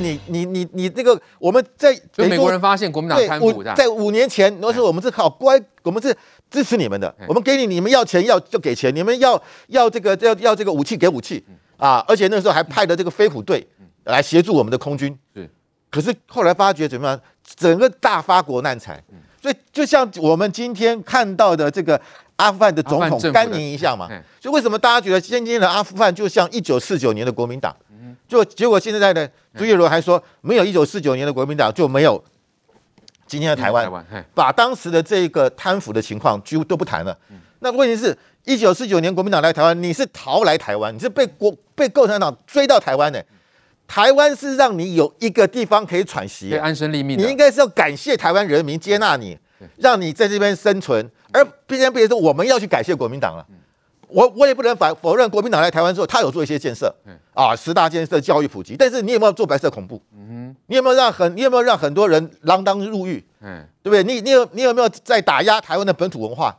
你你你你那个我们在美国人发现国民党贪腐在五年前，那时候我们是好乖，我们是支持你们的，我们给你你们要钱要就给钱，你们要要这个要要这个武器给武器啊，而且那时候还派了这个飞虎队来协助我们的空军。是，可是后来发觉怎么样？整个大发国难财。所以就像我们今天看到的这个阿富汗的总统甘宁一样嘛。所以为什么大家觉得今天的阿富汗就像一九四九年的国民党？就结果现在呢，朱一伦还说没有一九四九年的国民党就没有今天的台湾，把当时的这个贪腐的情况几乎都不谈了。那问题是，一九四九年国民党来台湾，你是逃来台湾，你是被国被共产党追到台湾的。台湾是让你有一个地方可以喘息，安身立命。你应该是要感谢台湾人民接纳你，让你在这边生存，而别人别说我们要去感谢国民党了。我我也不能反否认国民党来台湾之后，他有做一些建设，啊，十大建设、教育普及。但是你有没有做白色恐怖？嗯你有没有让很你有没有让很多人锒铛入狱？嗯对不对？你你有你有没有在打压台湾的本土文化？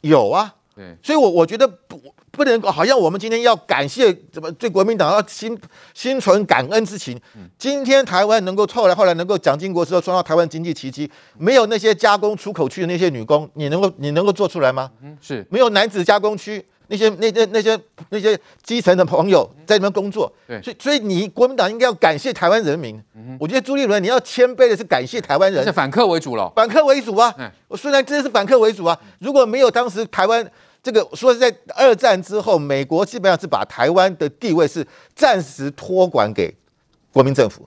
有啊。对所以我我觉得不不能好像我们今天要感谢怎么对国民党要心心存感恩之情。今天台湾能够后来后来能够蒋经国之后创造台湾经济奇迹，没有那些加工出口区的那些女工，你能够你能够做出来吗？嗯是没有男子加工区。那些那些那些那些基层的朋友在里面工作，对，所以所以你国民党应该要感谢台湾人民。我觉得朱立伦你要谦卑的是感谢台湾人，是反客为主了，反客为主啊！我虽然真的是反客为主啊，如果没有当时台湾这个说是在二战之后，美国基本上是把台湾的地位是暂时托管给国民政府，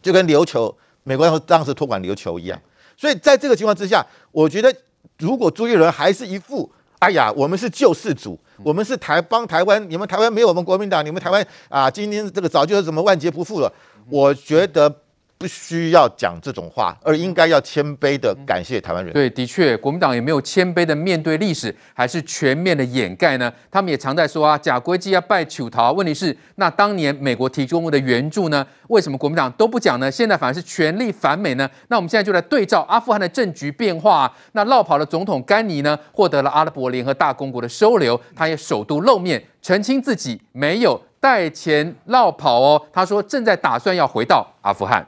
就跟琉球美国当时托管琉球一样。所以在这个情况之下，我觉得如果朱立伦还是一副。哎呀，我们是救世主，我们是台帮台湾，你们台湾没有我们国民党，你们台湾啊，今天这个早就是什么万劫不复了。我觉得。不需要讲这种话，而应该要谦卑的感谢台湾人。对，的确，国民党也没有谦卑的面对历史，还是全面的掩盖呢？他们也常在说啊，假国际要拜求桃。问题是，那当年美国提供的援助呢？为什么国民党都不讲呢？现在反而是全力反美呢？那我们现在就来对照阿富汗的政局变化啊。那落跑的总统甘尼呢，获得了阿拉伯联合大公国的收留，他也首度露面澄清自己没有带钱落跑哦。他说正在打算要回到阿富汗。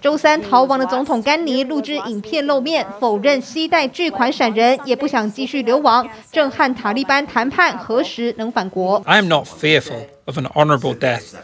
周三逃亡的总统甘尼录制影片露面，否认携带巨款闪人，也不想继续流亡，正和塔利班谈判何时能返国。I am not fearful of an honorable death,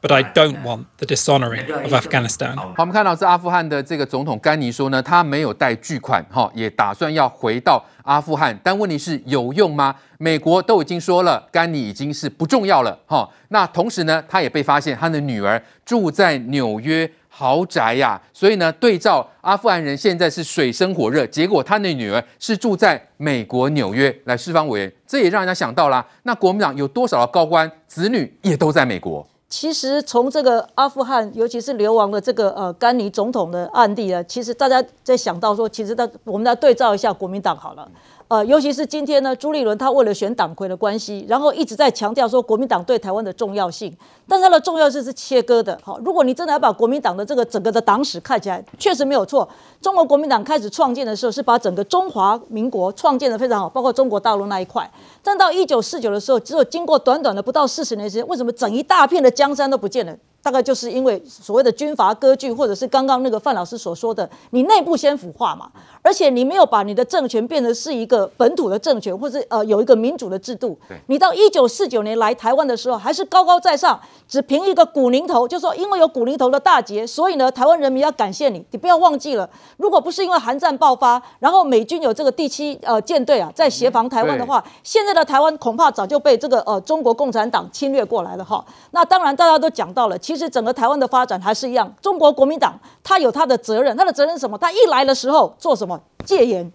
but I don't want the dishonoring of Afghanistan。好，我们看到是阿富汗的这个总统甘尼说呢，他没有带巨款，哈，也打算要回到阿富汗，但问题是有用吗？美国都已经说了，甘尼已经是不重要了，哈。那同时呢，他也被发现他的女儿住在纽约豪宅呀，所以呢，对照阿富汗人现在是水深火热，结果他的女儿是住在美国纽约。来，释放委员，这也让人家想到了，那国民党有多少的高官？子女也都在美国。其实从这个阿富汗，尤其是流亡的这个呃甘尼总统的案例呢，其实大家在想到说，其实他我们来对照一下国民党好了。呃，尤其是今天呢，朱立伦他为了选党魁的关系，然后一直在强调说国民党对台湾的重要性，但他的重要性是切割的。好，如果你真的要把国民党的这个整个的党史看起来，确实没有错。中国国民党开始创建的时候，是把整个中华民国创建的非常好，包括中国大陆那一块。但到一九四九的时候，只有经过短短的不到四十年时间，为什么整一大片的江山都不见了？大概就是因为所谓的军阀割据，或者是刚刚那个范老师所说的，你内部先腐化嘛，而且你没有把你的政权变成是一个本土的政权，或者呃有一个民主的制度。你到一九四九年来台湾的时候，还是高高在上，只凭一个古宁头，就说因为有古宁头的大捷，所以呢台湾人民要感谢你。你不要忘记了，如果不是因为韩战爆发，然后美军有这个第七呃舰队啊在协防台湾的话，现在的台湾恐怕早就被这个呃中国共产党侵略过来了哈。那当然大家都讲到了。其其实整个台湾的发展还是一样，中国国民党他有他的责任，他的责任是什么？他一来的时候做什么？戒严。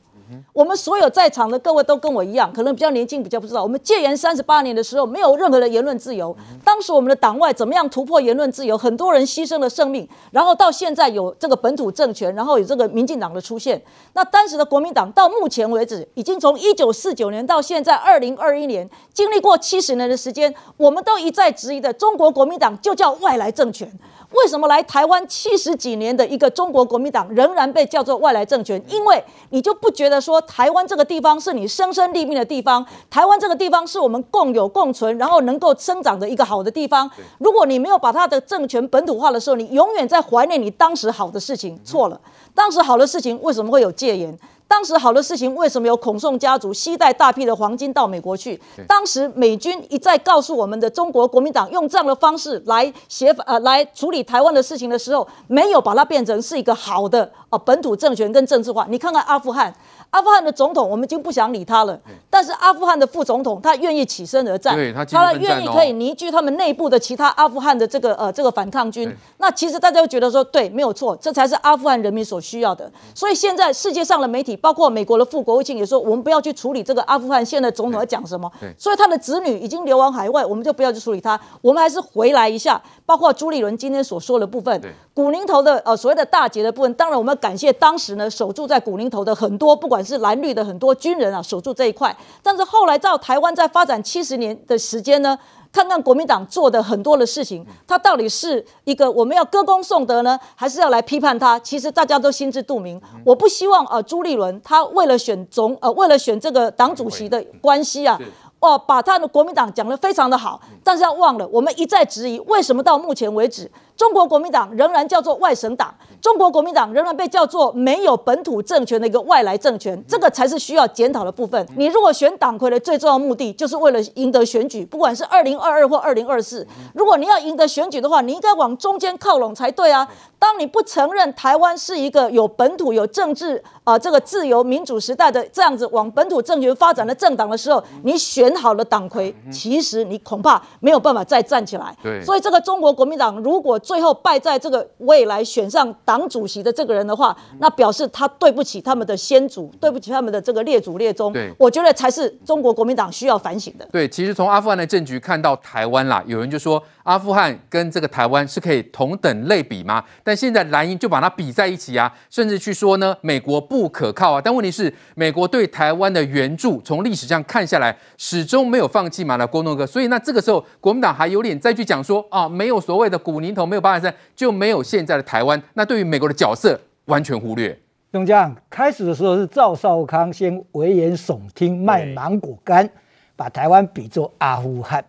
我们所有在场的各位都跟我一样，可能比较年轻，比较不知道。我们戒严三十八年的时候，没有任何的言论自由。当时我们的党外怎么样突破言论自由？很多人牺牲了生命，然后到现在有这个本土政权，然后有这个民进党的出现。那当时的国民党到目前为止，已经从一九四九年到现在二零二一年，经历过七十年的时间，我们都一再质疑的，中国国民党就叫外来政权。为什么来台湾七十几年的一个中国国民党仍然被叫做外来政权？因为你就不觉得说台湾这个地方是你生生立命的地方，台湾这个地方是我们共有共存，然后能够生长的一个好的地方。如果你没有把它的政权本土化的时候，你永远在怀念你当时好的事情，错了。当时好的事情为什么会有戒严？当时好的事情，为什么有孔宋家族携带大批的黄金到美国去？当时美军一再告诉我们的中国国民党用这样的方式来协呃来处理台湾的事情的时候，没有把它变成是一个好的呃本土政权跟政治化。你看看阿富汗。阿富汗的总统，我们已经不想理他了。但是阿富汗的副总统，他愿意起身而战，他愿意可以凝聚他们内部的其他阿富汗的这个呃这个反抗军。那其实大家都觉得说，对，没有错，这才是阿富汗人民所需要的。所以现在世界上的媒体，包括美国的副国务卿也说，我们不要去处理这个阿富汗现在总统在讲什么。所以他的子女已经流亡海外，我们就不要去处理他。我们还是回来一下，包括朱立伦今天所说的部分，古宁头的呃所谓的大捷的部分，当然我们要感谢当时呢守住在古宁头的很多不管。是蓝绿的很多军人啊，守住这一块。但是后来到台湾在发展七十年的时间呢，看看国民党做的很多的事情，他到底是一个我们要歌功颂德呢，还是要来批判他？其实大家都心知肚明。我不希望呃朱立伦他为了选总呃为了选这个党主席的关系啊。哦，把他的国民党讲得非常的好，但是要忘了，我们一再质疑，为什么到目前为止，中国国民党仍然叫做外省党，中国国民党仍然被叫做没有本土政权的一个外来政权，这个才是需要检讨的部分。你如果选党魁的最重要目的，就是为了赢得选举，不管是二零二二或二零二四，如果你要赢得选举的话，你应该往中间靠拢才对啊。当你不承认台湾是一个有本土、有政治啊、呃、这个自由民主时代的这样子往本土政权发展的政党的时候，你选好了党魁，其实你恐怕没有办法再站起来。对，所以这个中国国民党如果最后败在这个未来选上党主席的这个人的话，那表示他对不起他们的先祖，对不起他们的这个列祖列宗。对，我觉得才是中国国民党需要反省的。对，其实从阿富汗的政局看到台湾啦，有人就说阿富汗跟这个台湾是可以同等类比吗？但现在蓝营就把它比在一起啊，甚至去说呢，美国不可靠啊。但问题是，美国对台湾的援助，从历史上看下来，始终没有放弃嘛，那郭东哥。所以那这个时候，国民党还有脸再去讲说啊，没有所谓的古宁头，没有八二三，就没有现在的台湾。那对于美国的角色，完全忽略。东江开始的时候是赵少康先危言耸听，卖芒果干，把台湾比作阿富汗，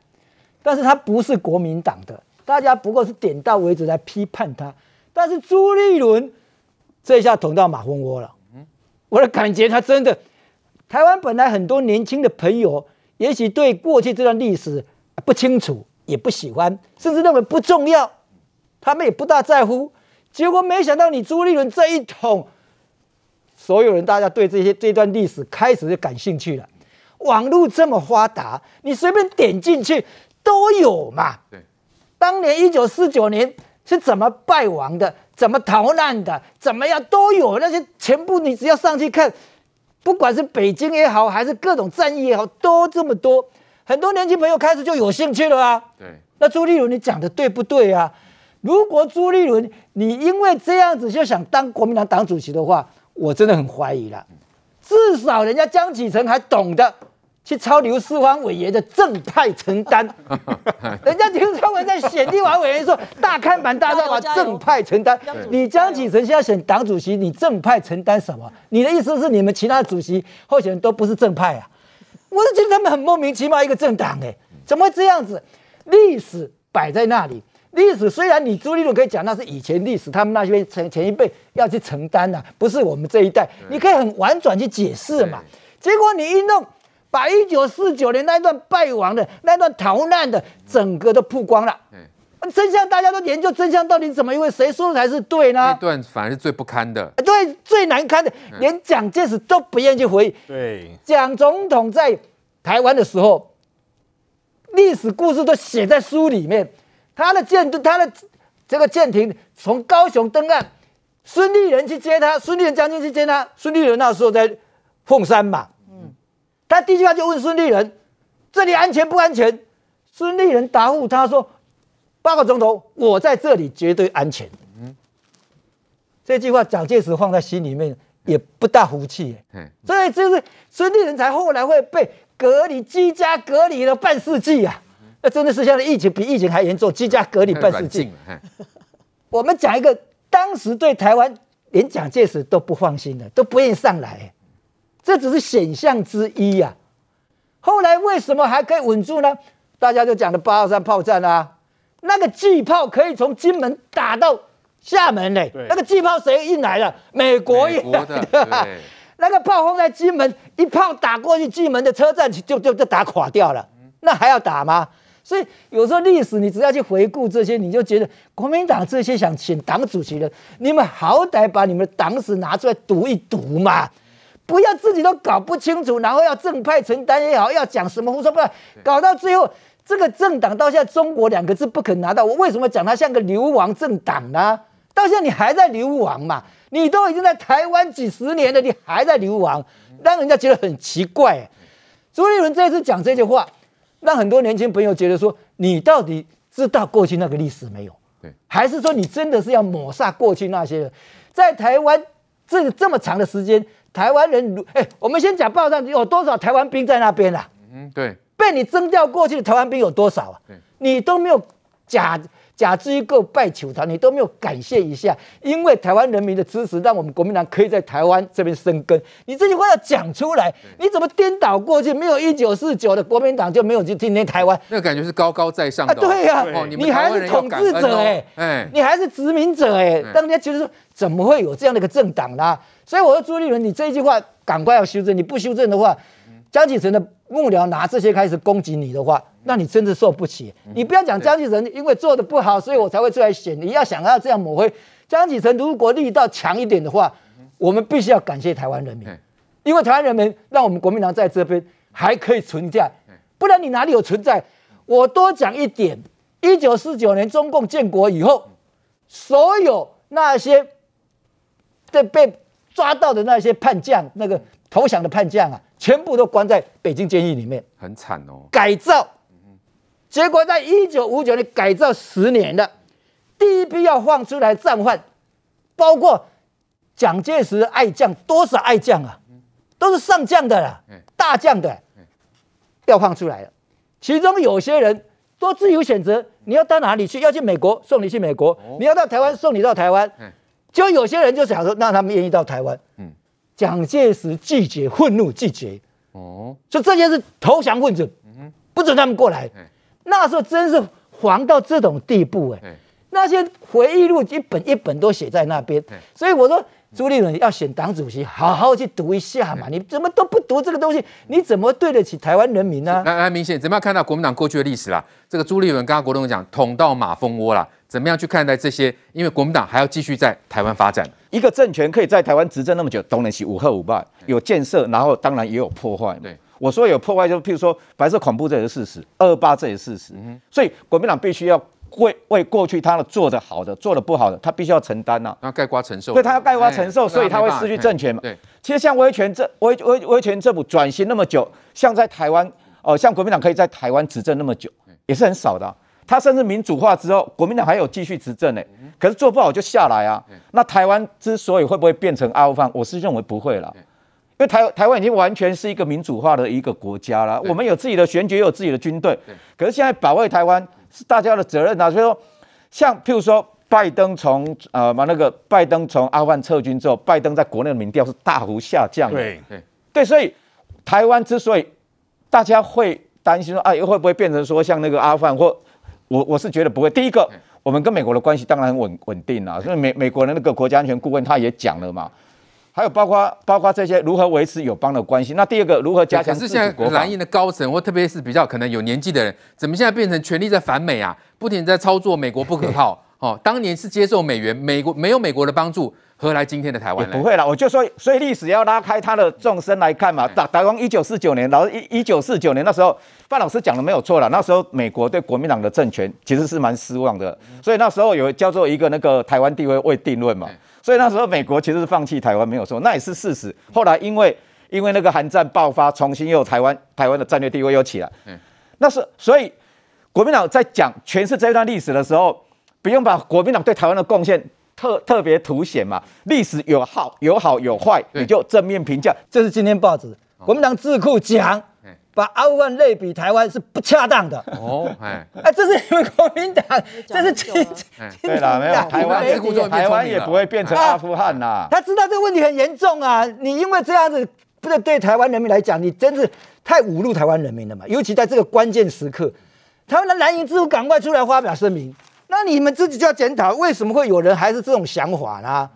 但是他不是国民党的。大家不过是点到为止来批判他，但是朱立伦这一下捅到马蜂窝了。我的感觉，他真的，台湾本来很多年轻的朋友，也许对过去这段历史不清楚，也不喜欢，甚至认为不重要，他们也不大在乎。结果没想到你朱立伦这一捅，所有人大家对这些这段历史开始就感兴趣了。网络这么发达，你随便点进去都有嘛。对。当年一九四九年是怎么败亡的？怎么逃难的？怎么样都有那些全部，你只要上去看，不管是北京也好，还是各种战役也好，都这么多。很多年轻朋友开始就有兴趣了啊。对。那朱立伦，你讲的对不对啊？如果朱立伦你因为这样子就想当国民党党主席的话，我真的很怀疑了。至少人家江启臣还懂得。去抄刘世芳委员的正派承担，人家刘世芳委员在选立法委员说大看板大造把正派承担。你江启臣现在选党主席，你正派承担什么？你的意思是你们其他主席候选人都不是正派啊？我是觉得他们很莫名其妙一个政党哎，怎么会这样子？历史摆在那里，历史虽然你朱立伦可以讲那是以前历史，他们那些前前一辈要去承担的，不是我们这一代，你可以很婉转去解释嘛。结果你一弄。把一九四九年那段败亡的、那段逃难的，整个都曝光了。真相大家都研究真相到底怎么一回？谁说的才是对呢？那段反而是最不堪的，对，最难堪的，连蒋介石都不愿意去回忆。对，蒋总统在台湾的时候，历史故事都写在书里面。他的舰队，他的这个舰艇从高雄登岸，孙立人去接他，孙立人将军去接他。孙立人那时候在凤山嘛。他第一句话就问孙立人：“这里安全不安全？”孙立人答复他说：“报告总统，我在这里绝对安全。”嗯，这句话蒋介石放在心里面也不大服气。嗯，所以就是孙立人才后来会被隔离、居家隔离了半世纪啊！那真的是现在疫情比疫情还严重，居家隔离半世纪。我们讲一个当时对台湾连蒋介石都不放心的，都不愿意上来，这只是选项之一呀、啊。后来为什么还可以稳住呢？大家就讲的八二三炮战啊，那个巨炮可以从金门打到厦门嘞，那个巨炮谁运来的？美国运来的。那个炮轰在金门，一炮打过去，金门的车站就就就打垮掉了。那还要打吗？所以有时候历史你只要去回顾这些，你就觉得国民党这些想请党主席的，你们好歹把你们的党史拿出来读一读嘛。不要自己都搞不清楚，然后要正派承担也好，要讲什么胡说八道，搞到最后这个政党到现在“中国”两个字不肯拿到。我为什么讲它像个流亡政党呢？到现在你还在流亡嘛？你都已经在台湾几十年了，你还在流亡，让人家觉得很奇怪。朱立伦这次讲这句话，让很多年轻朋友觉得说：你到底知道过去那个历史没有？对，还是说你真的是要抹杀过去那些人？在台湾这这么长的时间。台湾人，哎，我们先讲报上有多少台湾兵在那边啊？嗯，对，被你征调过去的台湾兵有多少啊？对，你都没有假假机构拜求他，你都没有感谢一下，因为台湾人民的支持，让我们国民党可以在台湾这边生根。你这句话要讲出来，你怎么颠倒过去？没有一九四九的国民党就没有今天台湾，那个感觉是高高在上的、哦啊。对呀、啊，你还是统治者哎、欸，哎，你还是殖民者哎、欸，让人家觉得说怎么会有这样的一个政党呢？所以我说朱立伦，你这一句话赶快要修正，你不修正的话，江启臣的幕僚拿这些开始攻击你的话，那你真的受不起。你不要讲江启臣因为做的不好，所以我才会出来选。你要想要这样抹黑江启臣，如果力道强一点的话，我们必须要感谢台湾人民，因为台湾人民让我们国民党在这边还可以存在，不然你哪里有存在？我多讲一点，一九四九年中共建国以后，所有那些在被抓到的那些叛将，那个投降的叛将啊，全部都关在北京监狱里面，很惨哦。改造，结果在一九五九年改造十年了，第一批要放出来战犯，包括蒋介石爱将，多少爱将啊，都是上将的啦，大将的，要放出来了。其中有些人都自由选择，你要到哪里去？要去美国，送你去美国；你要到台湾，送你到台湾。就有些人就想说，那他们愿意到台湾。嗯，蒋介石拒绝，愤怒拒绝。哦，所以这些是投降分子，嗯，不准他们过来。那时候真是黄到这种地步哎，那些回忆录一本一本都写在那边。所以我说，朱立伦要选党主席，好好去读一下嘛。你怎么都不读这个东西，你怎么对得起台湾人民呢？来来，明显怎么样看到国民党过去的历史啦？这个朱立伦刚刚国栋讲，捅到马蜂窝啦。怎么样去看待这些？因为国民党还要继续在台湾发展。一个政权可以在台湾执政那么久，当然是五贺五败，有建设，然后当然也有破坏。对，我说有破坏，就譬如说白色恐怖这也是事实，二二八这也是事实。嗯、所以国民党必须要为为过去他的做的好的、做的不好的，他必须要承担呐、啊，要盖瓜承受。对，他要盖瓜承受，所以他会失去政权嘛。对，其实像威权政威威威权政府转型那么久，像在台湾哦、呃，像国民党可以在台湾执政那么久，也是很少的、啊。他甚至民主化之后，国民党还有继续执政呢，可是做不好就下来啊。那台湾之所以会不会变成阿富汗，我是认为不会了，因为台台湾已经完全是一个民主化的一个国家了。我们有自己的选举，有自己的军队，可是现在保卫台湾是大家的责任啊。所以说，像譬如说拜登从呃把那个拜登从阿富汗撤军之后，拜登在国内的民调是大幅下降。对对对，所以台湾之所以大家会担心说，哎，会不会变成说像那个阿富汗或我我是觉得不会。第一个，我们跟美国的关系当然很稳稳定啦，所以美美国的那个国家安全顾问他也讲了嘛。还有包括包括这些如何维持友邦的关系。那第二个，如何加强？可是现在蓝营的高层或特别是比较可能有年纪的人，怎么现在变成全力在反美啊？不停在操作美国不可靠。哦，当年是接受美元，美国没有美国的帮助。何来今天的台湾？不会了，我就说，所以历史要拉开它的纵深来看嘛。打打光一九四九年，然后一一九四九年那时候，范老师讲的没有错了。那时候美国对国民党的政权其实是蛮失望的，所以那时候有叫做一个那个台湾地位未定论嘛。所以那时候美国其实是放弃台湾没有错，那也是事实。后来因为因为那个韩战爆发，重新又台湾台湾的战略地位又起来。那是所以国民党在讲诠释这段历史的时候，不用把国民党对台湾的贡献。特特别凸显嘛，历史有好有好有坏，你就正面评价。这是今天报纸，国民党智库讲，把阿富汗类比台湾是不恰当的。哦，哎，哎，这是你们国民党，这是亲对了，没有台湾，台湾也不会变成阿富汗呐、啊。他知道这个问题很严重啊，你因为这样子，不是对台湾人民来讲，你真是太侮辱台湾人民了嘛？尤其在这个关键时刻，台湾的蓝营之父赶快出来发表声明，那你们自己就要检讨，为什么会有人还是这种想法呢？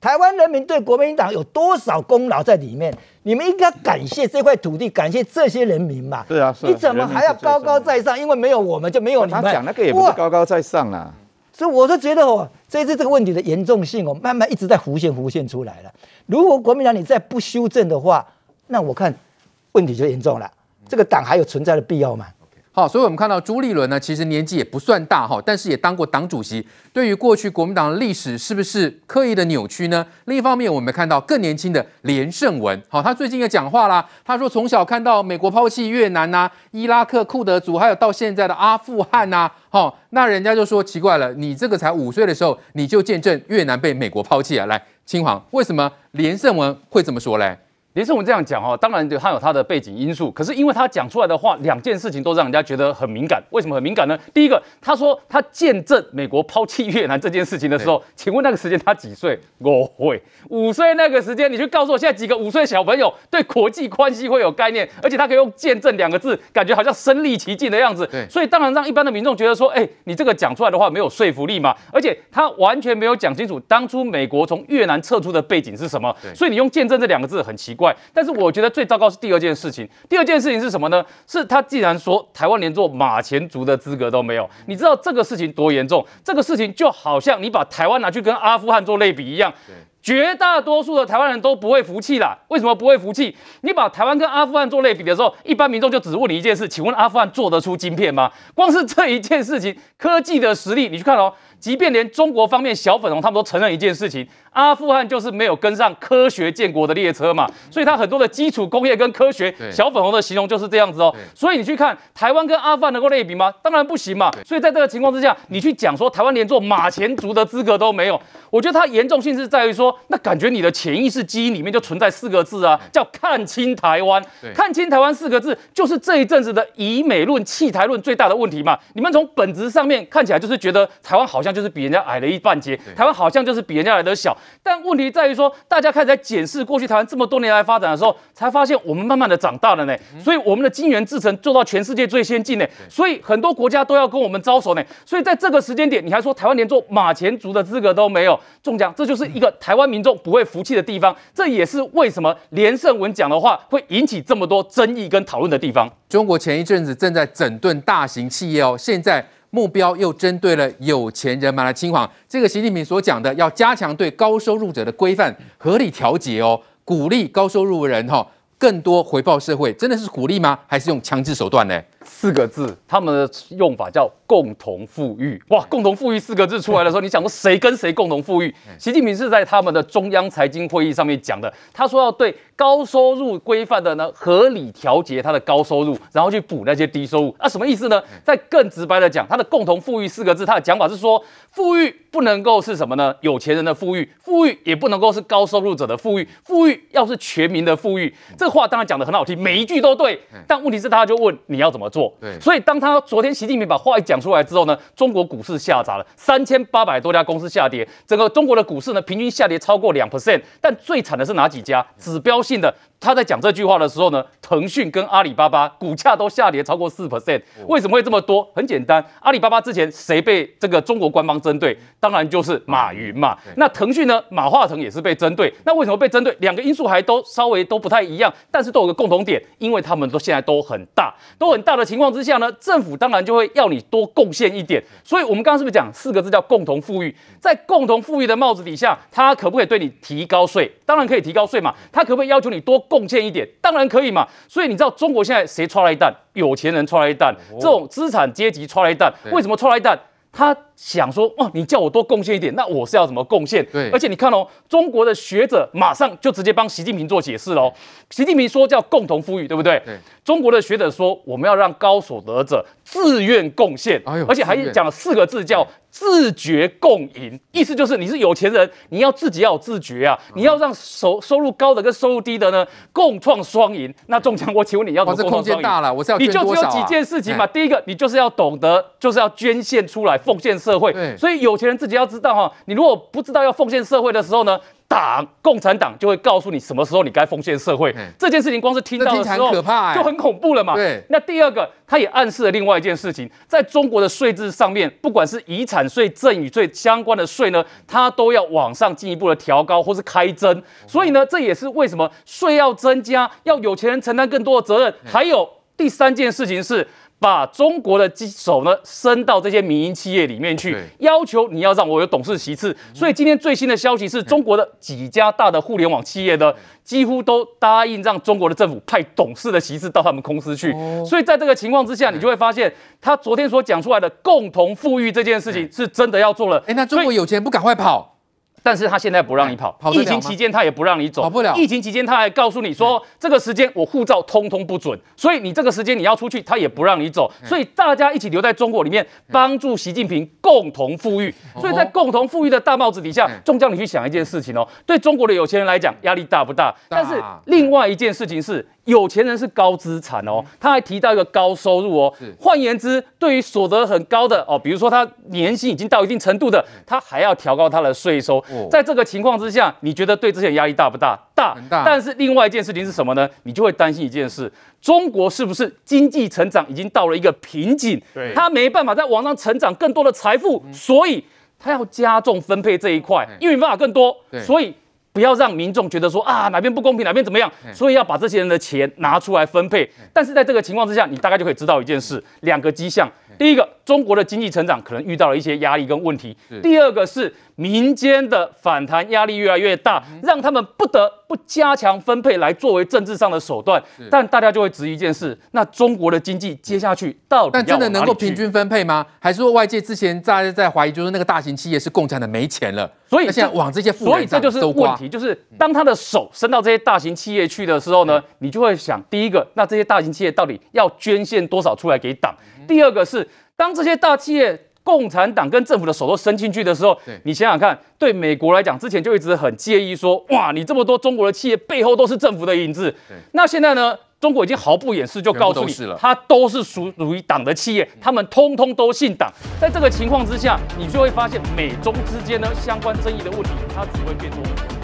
台湾人民对国民党有多少功劳在里面？你们应该感谢这块土地，感谢这些人民嘛。是啊，你怎么还要高高在上？因为没有我们就没有你们。他讲那个也不是高高在上啦。所以我就觉得哦，这次这个问题的严重性哦，慢慢一直在浮现浮现出来了。如果国民党你再不修正的话，那我看问题就严重了。这个党还有存在的必要吗？好，所以我们看到朱立伦呢，其实年纪也不算大哈，但是也当过党主席。对于过去国民党的历史，是不是刻意的扭曲呢？另一方面，我们看到更年轻的连胜文，好，他最近也讲话啦。他说从小看到美国抛弃越南呐、伊拉克库德族，还有到现在的阿富汗呐、好，那人家就说奇怪了，你这个才五岁的时候，你就见证越南被美国抛弃啊？来，嶔煌，为什么连胜文会这么说嘞？连胜文这样讲哦，当然就他有他的背景因素，可是因为他讲出来的话，两件事情都让人家觉得很敏感。为什么很敏感呢？第一个，他说他见证美国抛弃越南这件事情的时候，请问那个时间他几岁？我会五岁那个时间，你去告诉我现在几个五岁小朋友对国际关系会有概念，而且他可以用见证两个字，感觉好像身历其境的样子。对，所以当然让一般的民众觉得说，哎，你这个讲出来的话没有说服力嘛，而且他完全没有讲清楚当初美国从越南撤出的背景是什么。所以你用见证这两个字很奇怪。但是我觉得最糟糕是第二件事情。第二件事情是什么呢？是他既然说台湾连做马前卒的资格都没有，你知道这个事情多严重？这个事情就好像你把台湾拿去跟阿富汗做类比一样。绝大多数的台湾人都不会服气啦。为什么不会服气？你把台湾跟阿富汗做类比的时候，一般民众就只问你一件事：请问阿富汗做得出晶片吗？光是这一件事情，科技的实力，你去看哦。即便连中国方面小粉红他们都承认一件事情，阿富汗就是没有跟上科学建国的列车嘛，所以它很多的基础工业跟科学，小粉红的形容就是这样子哦。所以你去看台湾跟阿富汗能够类比吗？当然不行嘛。所以在这个情况之下，你去讲说台湾连做马前卒的资格都没有，我觉得它严重性是在于说，那感觉你的潜意识基因里面就存在四个字啊，叫看清台湾。看清台湾四个字，就是这一阵子的以美论、弃台论最大的问题嘛。你们从本质上面看起来就是觉得台湾好像。就是比人家矮了一半截，台湾好像就是比人家来的小，但问题在于说，大家开始在检视过去台湾这么多年来发展的时候，才发现我们慢慢的长大了呢。所以我们的晶圆制程做到全世界最先进呢，所以很多国家都要跟我们招手呢。所以在这个时间点，你还说台湾连做马前卒的资格都没有，中奖，这就是一个台湾民众不会服气的地方。这也是为什么连胜文讲的话会引起这么多争议跟讨论的地方。中国前一阵子正在整顿大型企业哦，现在。目标又针对了有钱人嘛，来嶔煌，这个习近平所讲的要加强对高收入者的规范，合理调节哦，鼓励高收入人哈、更多回报社会，真的是鼓励吗？还是用强制手段呢？四个字，他们的用法叫共同富裕。哇，共同富裕四个字出来的时候，你想说谁跟谁共同富裕？习近平是在他们的中央财经会议上面讲的，他说要对高收入规范的呢合理调节他的高收入，然后去补那些低收入。啊，什么意思呢？再更直白的讲，他的共同富裕四个字，他的讲法是说，富裕不能够是什么呢？有钱人的富裕，富裕也不能够是高收入者的富裕，富裕要是全民的富裕。这话当然讲的很好听，每一句都对，但问题是大家就问你要怎么做？对，所以当他昨天习近平把话一讲出来之后呢，中国股市下砸了，三千八百多家公司下跌，整个中国的股市呢平均下跌超过两 percent，但最惨的是哪几家？指标性的。他在讲这句话的时候呢，腾讯跟阿里巴巴股价都下跌超过四 percent，为什么会这么多？很简单，阿里巴巴之前谁被这个中国官方针对？当然就是马云嘛。那腾讯呢？马化腾也是被针对。那为什么被针对？两个因素还都稍微都不太一样，但是都有个共同点，因为他们都现在都很大，都很大的情况之下呢，政府当然就会要你多贡献一点。所以我们刚刚是不是讲四个字叫共同富裕？在共同富裕的帽子底下，他可不可以对你提高税？当然可以提高税嘛。他可不可以要求你多？贡献一点，当然可以嘛。所以你知道中国现在谁抓了一蛋？有钱人抓了一蛋，这种资产阶级抓了一蛋。为什么抓了一蛋？他想说，哦，你叫我多贡献一点，那我是要怎么贡献？对，而且你看哦，中国的学者马上就直接帮习近平做解释喽。习近平说叫共同富裕，对不对？对。中国的学者说，我们要让高所得者自愿贡献，而且还讲了四个字叫自觉共赢，意思就是你是有钱人，你要自己要有自觉啊，你要让收收入高的跟收入低的呢共创双赢。那中奖，我请问你要怎么共创双赢？空间大了，我是要捐多少啊？你就只有几件事情嘛。第一个，你就是要懂得，就是要捐献出来，奉献社会。所以有钱人自己要知道哈，你如果不知道要奉献社会的时候呢，党共产党就会告诉你什么时候你该奉献社会。这件事情光是听到的时候，就很恐怖了嘛。对。那第二个，他也暗示了另外一件事情，在中国的税制上面，不管是遗产税、赠与税相关的税呢，它都要往上进一步的调高或是开征。所以呢，这也是为什么税要增加，要有钱人承担更多的责任。还有第三件事情是。把中国的手呢伸到这些民营企业里面去，要求你要让我有董事席次。所以今天最新的消息是，中国的几家大的互联网企业呢，几乎都答应让中国的政府派董事的席次到他们公司去。所以在这个情况之下，你就会发现，他昨天所讲出来的共同富裕这件事情是真的要做了。哎，那中国有钱不赶快跑？但是他现在不让你跑，跑疫情期间他也不让你走，跑不了。疫情期间他还告诉你说，这个时间我护照通通不准，所以你这个时间你要出去，他也不让你走。所以大家一起留在中国里面，帮助习近平共同富裕。所以在共同富裕的大帽子底下，仲将你去想一件事情哦，对中国的有钱人来讲，压力大不大？但是另外一件事情是。有钱人是高资产哦，他还提到一个高收入哦。换言之，对于所得很高的哦，比如说他年薪已经到一定程度的，他还要调高他的税收。在这个情况之下，你觉得对这些人压力大不大？大。但是另外一件事情是什么呢？你就会担心一件事：中国是不是经济成长已经到了一个瓶颈？对，他没办法再往上成长更多的财富，所以他要加重分配这一块，因为没办法更多，所以。不要让民众觉得说啊哪边不公平哪边怎么样，所以要把这些人的钱拿出来分配。但是在这个情况之下，你大概就可以知道一件事：两个迹象。第一个，中国的经济成长可能遇到了一些压力跟问题；第二个是民间的反弹压力越来越大，让他们不得不加强分配来作为政治上的手段。但大家就会质疑一件事：那中国的经济接下去到底？但真的能够平均分配吗？还是说外界之前大家在怀疑，就是那个大型企业是共产党没钱了？所以现在往这些富人，所以这就是问题，就是当他的手伸到这些大型企业去的时候呢，你就会想，第一个，那这些大型企业到底要捐献多少出来给党？第二个是，当这些大企业、共产党跟政府的手都伸进去的时候，你想想看，对美国来讲，之前就一直很介意说，哇，你这么多中国的企业背后都是政府的影子。那现在呢？中国已经毫不掩饰，就告诉你，它都是属属于党的企业，他们通通都姓党。在这个情况之下，你就会发现美中之间呢相关争议的问题，它只会变多。